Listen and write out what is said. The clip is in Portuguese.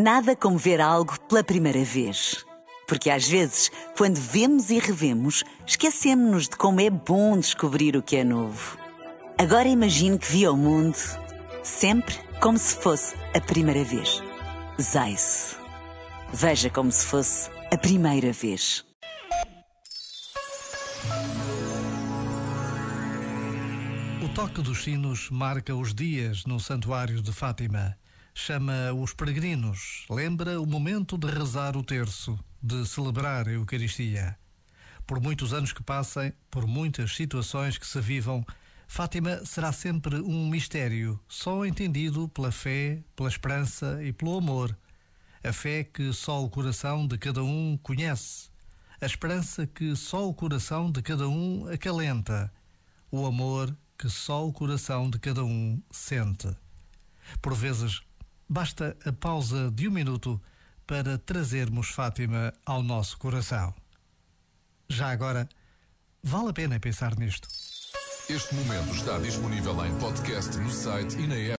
Nada como ver algo pela primeira vez. Porque às vezes, quando vemos e revemos, esquecemos-nos de como é bom descobrir o que é novo. Agora imagine que viu o mundo sempre como se fosse a primeira vez. Zais. Veja como se fosse a primeira vez. O toque dos sinos marca os dias no Santuário de Fátima chama os peregrinos, lembra o momento de rezar o terço, de celebrar a Eucaristia. Por muitos anos que passem, por muitas situações que se vivam, Fátima será sempre um mistério, só entendido pela fé, pela esperança e pelo amor. A fé que só o coração de cada um conhece, a esperança que só o coração de cada um acalenta, o amor que só o coração de cada um sente. Por vezes, Basta a pausa de um minuto para trazermos Fátima ao nosso coração. Já agora, vale a pena pensar nisto. Este momento está disponível em podcast no site e na app.